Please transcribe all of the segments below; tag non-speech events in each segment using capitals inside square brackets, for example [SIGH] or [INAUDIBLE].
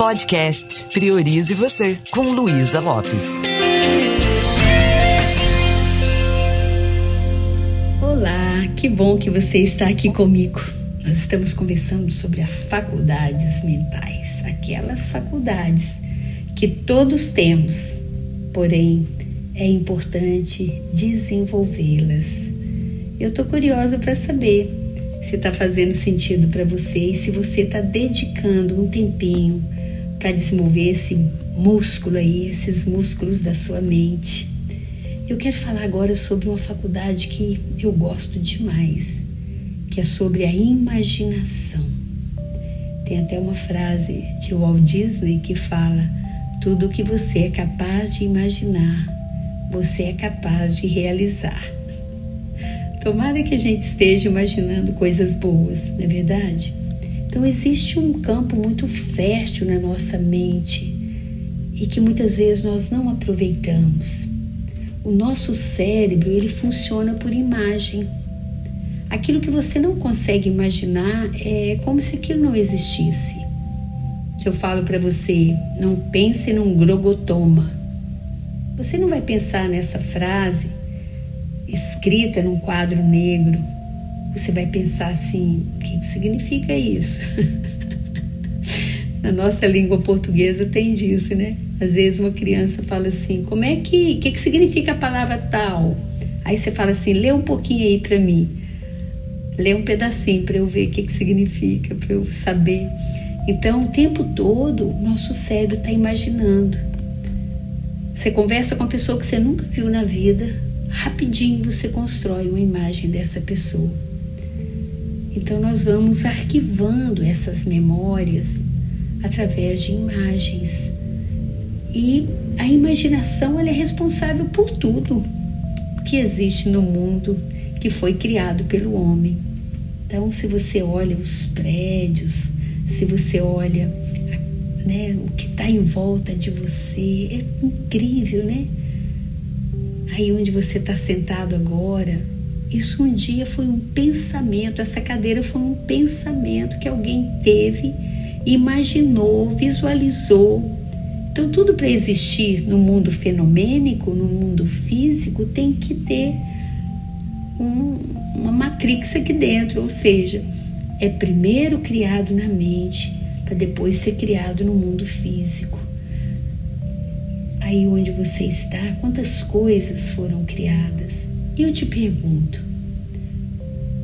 Podcast Priorize Você, com Luísa Lopes. Olá, que bom que você está aqui comigo. Nós estamos conversando sobre as faculdades mentais, aquelas faculdades que todos temos, porém é importante desenvolvê-las. Eu estou curiosa para saber se está fazendo sentido para você e se você está dedicando um tempinho para desenvolver esse músculo aí, esses músculos da sua mente. Eu quero falar agora sobre uma faculdade que eu gosto demais, que é sobre a imaginação. Tem até uma frase de Walt Disney que fala: tudo o que você é capaz de imaginar, você é capaz de realizar. Tomara que a gente esteja imaginando coisas boas, não é verdade? Então existe um campo muito fértil na nossa mente e que muitas vezes nós não aproveitamos. O nosso cérebro, ele funciona por imagem. Aquilo que você não consegue imaginar é como se aquilo não existisse. Se eu falo para você, não pense num grogotoma, você não vai pensar nessa frase escrita num quadro negro, você vai pensar assim: o que significa isso? [LAUGHS] Na nossa língua portuguesa tem disso, né? Às vezes uma criança fala assim: como é que, que, que significa a palavra tal? Aí você fala assim: lê um pouquinho aí para mim. Lê um pedacinho para eu ver o que, que significa, para eu saber. Então, o tempo todo, nosso cérebro está imaginando. Você conversa com uma pessoa que você nunca viu na vida, rapidinho você constrói uma imagem dessa pessoa. Então nós vamos arquivando essas memórias através de imagens. E a imaginação ela é responsável por tudo que existe no mundo que foi criado pelo homem. Então, se você olha os prédios, se você olha né, o que está em volta de você, é incrível, né? Aí onde você está sentado agora, isso um dia foi um pensamento, essa cadeira foi um pensamento que alguém teve, imaginou, visualizou. Então, tudo para existir no mundo fenomênico, no mundo físico, tem que ter um, uma matrix aqui dentro, ou seja, é primeiro criado na mente para depois ser criado no mundo físico aí onde você está, quantas coisas foram criadas. Eu te pergunto,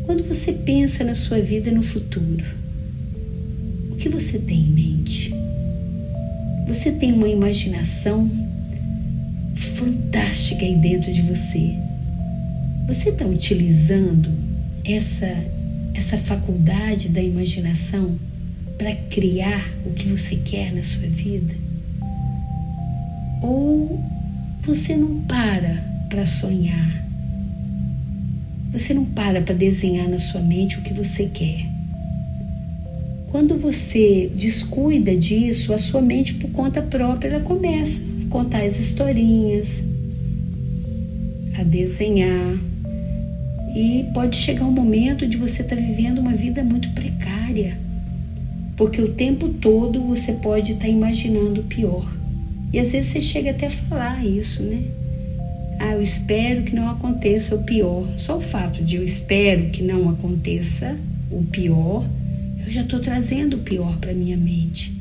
quando você pensa na sua vida no futuro, o que você tem em mente? Você tem uma imaginação fantástica aí dentro de você. Você está utilizando essa, essa faculdade da imaginação para criar o que você quer na sua vida? Ou você não para para sonhar? Você não para para desenhar na sua mente o que você quer? Quando você descuida disso, a sua mente, por conta própria, ela começa a contar as historinhas, a desenhar. E pode chegar um momento de você estar tá vivendo uma vida muito precária, porque o tempo todo você pode estar tá imaginando o pior. E às vezes você chega até a falar isso, né? Ah, eu espero que não aconteça o pior. Só o fato de eu espero que não aconteça o pior, eu já estou trazendo o pior para minha mente.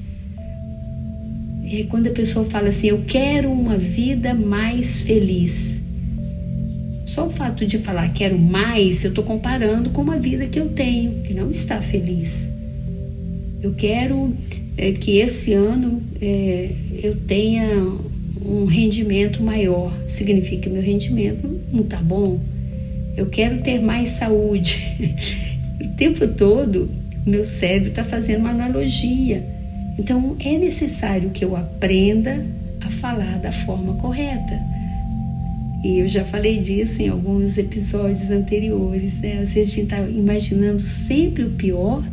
E quando a pessoa fala assim, eu quero uma vida mais feliz. Só o fato de falar quero mais, eu estou comparando com uma vida que eu tenho, que não está feliz. Eu quero é, que esse ano é, eu tenha um rendimento maior. Significa que meu rendimento não está bom. Eu quero ter mais saúde. [LAUGHS] o tempo todo, meu cérebro está fazendo uma analogia. Então, é necessário que eu aprenda a falar da forma correta. E eu já falei disso em alguns episódios anteriores. Né? Às vezes a gente está imaginando sempre o pior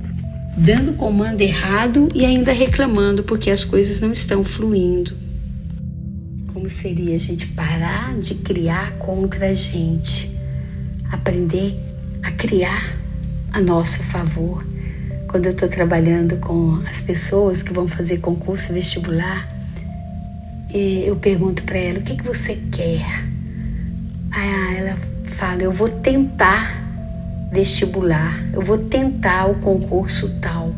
dando comando errado e ainda reclamando porque as coisas não estão fluindo. Como seria a gente parar de criar contra a gente, aprender a criar a nosso favor? quando eu estou trabalhando com as pessoas que vão fazer concurso vestibular, eu pergunto para ela: o que, que você quer? Aí ela fala: eu vou tentar vestibular, eu vou tentar o concurso tal.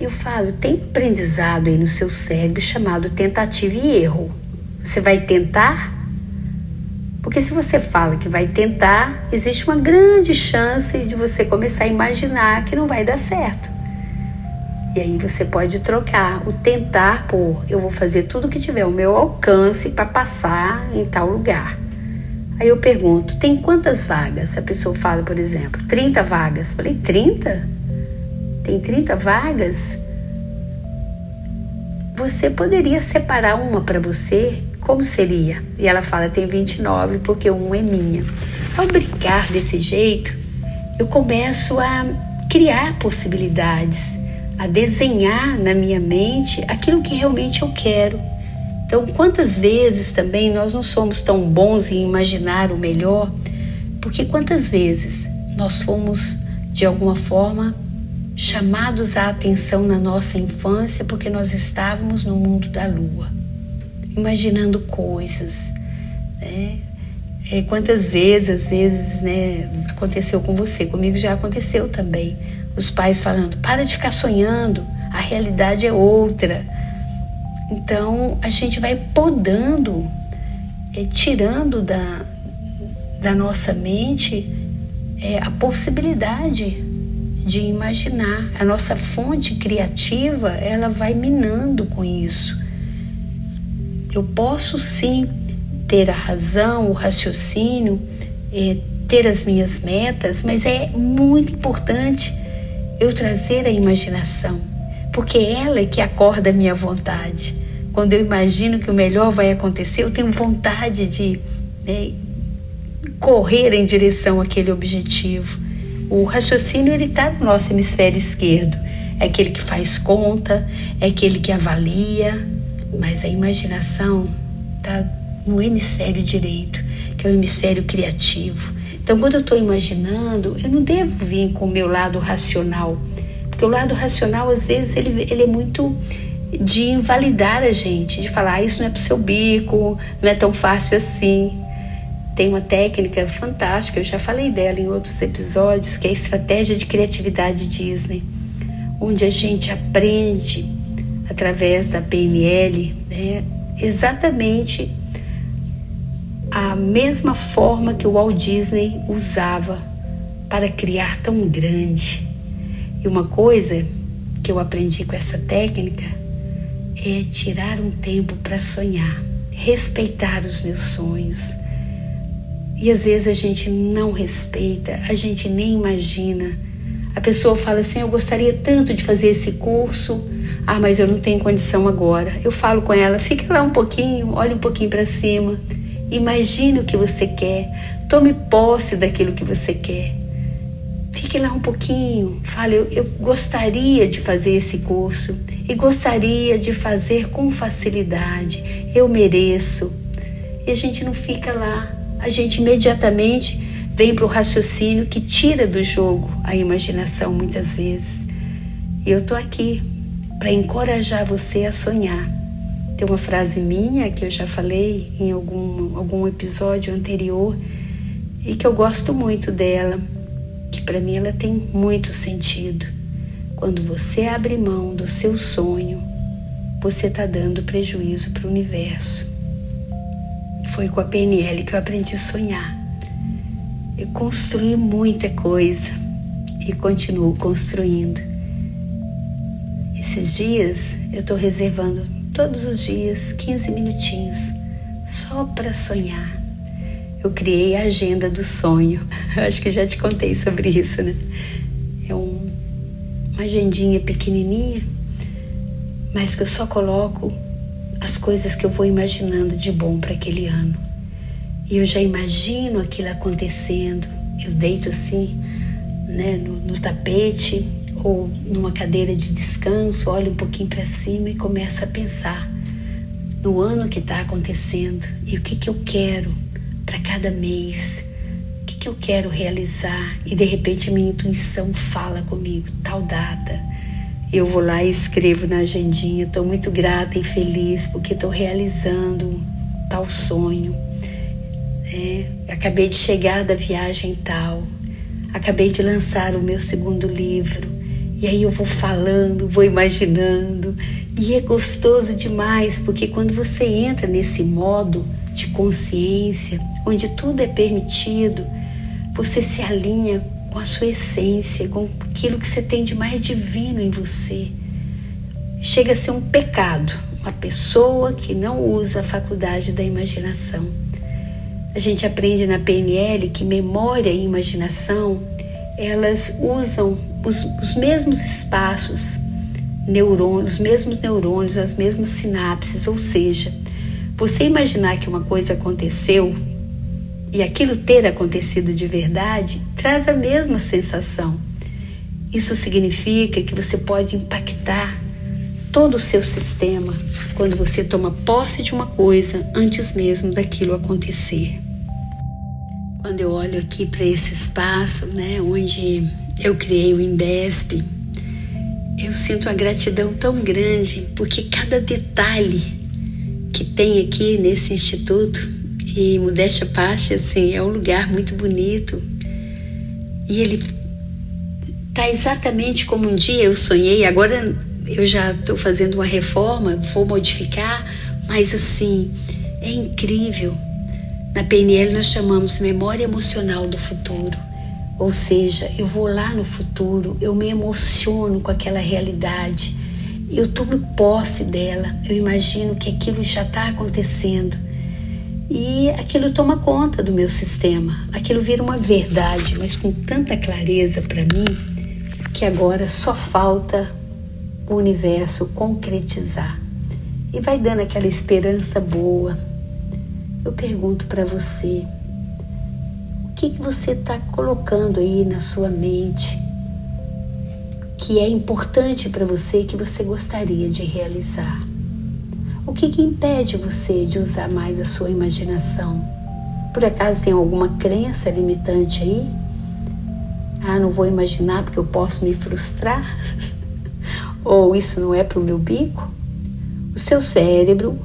Eu falo: tem aprendizado aí no seu cérebro chamado tentativa e erro. Você vai tentar? Porque se você fala que vai tentar, existe uma grande chance de você começar a imaginar que não vai dar certo. E aí você pode trocar o tentar por eu vou fazer tudo o que tiver ao meu alcance para passar em tal lugar. Aí eu pergunto, tem quantas vagas? A pessoa fala, por exemplo, 30 vagas. Falei, 30? Tem 30 vagas? Você poderia separar uma para você como seria? E ela fala: tem 29 porque uma é minha. Ao brincar desse jeito, eu começo a criar possibilidades, a desenhar na minha mente aquilo que realmente eu quero. Então, quantas vezes também nós não somos tão bons em imaginar o melhor, porque quantas vezes nós fomos de alguma forma chamados à atenção na nossa infância porque nós estávamos no mundo da lua imaginando coisas, né? É, quantas vezes, às vezes, né, aconteceu com você, comigo já aconteceu também. Os pais falando: para de ficar sonhando, a realidade é outra. Então a gente vai podando, é, tirando da, da nossa mente é, a possibilidade de imaginar. A nossa fonte criativa ela vai minando com isso. Eu posso sim ter a razão, o raciocínio, é, ter as minhas metas, mas é muito importante eu trazer a imaginação, porque ela é que acorda a minha vontade. Quando eu imagino que o melhor vai acontecer, eu tenho vontade de né, correr em direção àquele objetivo. O raciocínio ele está no nosso hemisfério esquerdo, é aquele que faz conta, é aquele que avalia, mas a imaginação está no hemisfério direito, que é o hemisfério criativo. Então, quando eu estou imaginando, eu não devo vir com o meu lado racional, porque o lado racional, às vezes, ele, ele é muito de invalidar a gente, de falar, ah, isso não é para o seu bico, não é tão fácil assim. Tem uma técnica fantástica, eu já falei dela em outros episódios, que é a estratégia de criatividade Disney, onde a gente aprende através da PNL, né, exatamente a mesma forma que o Walt Disney usava para criar tão grande. E uma coisa que eu aprendi com essa técnica é tirar um tempo para sonhar, respeitar os meus sonhos. E às vezes a gente não respeita, a gente nem imagina. A pessoa fala assim: Eu gostaria tanto de fazer esse curso, ah, mas eu não tenho condição agora. Eu falo com ela, fica lá um pouquinho, olhe um pouquinho para cima. Imagine o que você quer. Tome posse daquilo que você quer. Fique lá um pouquinho. Fale, eu, eu gostaria de fazer esse curso e gostaria de fazer com facilidade. Eu mereço. E a gente não fica lá. A gente imediatamente vem para o raciocínio que tira do jogo a imaginação muitas vezes. E eu tô aqui para encorajar você a sonhar. Tem uma frase minha que eu já falei em algum, algum episódio anterior e que eu gosto muito dela, que para mim ela tem muito sentido. Quando você abre mão do seu sonho, você está dando prejuízo para o universo. Foi com a PNL que eu aprendi a sonhar. Eu construí muita coisa e continuo construindo. Esses dias eu estou reservando todos os dias 15 minutinhos só para sonhar. Eu criei a agenda do sonho. [LAUGHS] Acho que já te contei sobre isso, né? É um, uma agendinha pequenininha, mas que eu só coloco as coisas que eu vou imaginando de bom para aquele ano. E eu já imagino aquilo acontecendo. Eu deito assim, né, no, no tapete ou numa cadeira de descanso, olho um pouquinho para cima e começo a pensar no ano que está acontecendo e o que, que eu quero para cada mês, o que, que, eu quero realizar? E de repente a minha intuição fala comigo, tal data. Eu vou lá e escrevo na agendinha, estou muito grata e feliz porque estou realizando tal sonho. É, acabei de chegar da viagem tal, acabei de lançar o meu segundo livro. E aí eu vou falando, vou imaginando, e é gostoso demais, porque quando você entra nesse modo de consciência, onde tudo é permitido, você se alinha com a sua essência, com aquilo que você tem de mais divino em você. Chega a ser um pecado uma pessoa que não usa a faculdade da imaginação. A gente aprende na PNL que memória e imaginação elas usam os, os mesmos espaços neurônios, os mesmos neurônios, as mesmas sinapses, ou seja, você imaginar que uma coisa aconteceu e aquilo ter acontecido de verdade traz a mesma sensação. Isso significa que você pode impactar todo o seu sistema quando você toma posse de uma coisa antes mesmo daquilo acontecer. Quando eu olho aqui para esse espaço, né, onde eu criei o Indesp, eu sinto a gratidão tão grande porque cada detalhe que tem aqui nesse instituto e modéstia parte assim é um lugar muito bonito. E ele tá exatamente como um dia eu sonhei. Agora eu já estou fazendo uma reforma vou modificar mas assim é incrível. Na PNL nós chamamos memória emocional do futuro ou seja, eu vou lá no futuro, eu me emociono com aquela realidade, eu tomo posse dela, eu imagino que aquilo já está acontecendo e aquilo toma conta do meu sistema, aquilo vira uma verdade, mas com tanta clareza para mim que agora só falta o universo concretizar e vai dando aquela esperança boa. Eu pergunto para você, que, que você está colocando aí na sua mente que é importante para você que você gostaria de realizar? O que, que impede você de usar mais a sua imaginação? Por acaso tem alguma crença limitante aí? Ah, não vou imaginar porque eu posso me frustrar? [LAUGHS] Ou isso não é para o meu bico? O seu cérebro,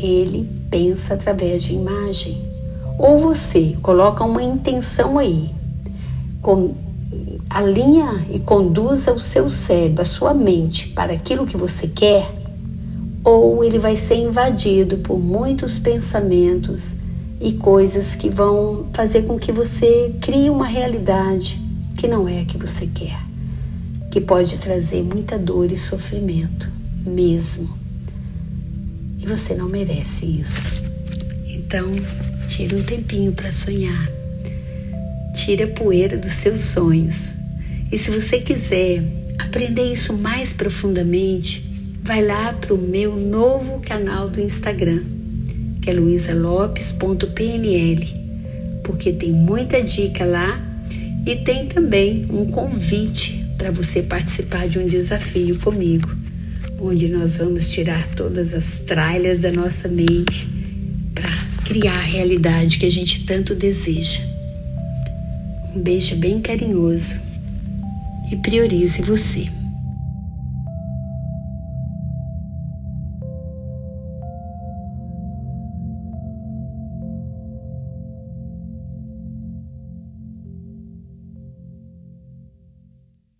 ele pensa através de imagem. Ou você coloca uma intenção aí, com, alinha e conduza o seu cérebro, a sua mente para aquilo que você quer, ou ele vai ser invadido por muitos pensamentos e coisas que vão fazer com que você crie uma realidade que não é a que você quer, que pode trazer muita dor e sofrimento mesmo. E você não merece isso. Então, Tire um tempinho para sonhar. Tire a poeira dos seus sonhos. E se você quiser aprender isso mais profundamente, vai lá para o meu novo canal do Instagram, que é luisalopes.pnl, porque tem muita dica lá e tem também um convite para você participar de um desafio comigo, onde nós vamos tirar todas as tralhas da nossa mente criar a realidade que a gente tanto deseja. Um beijo bem carinhoso e priorize você.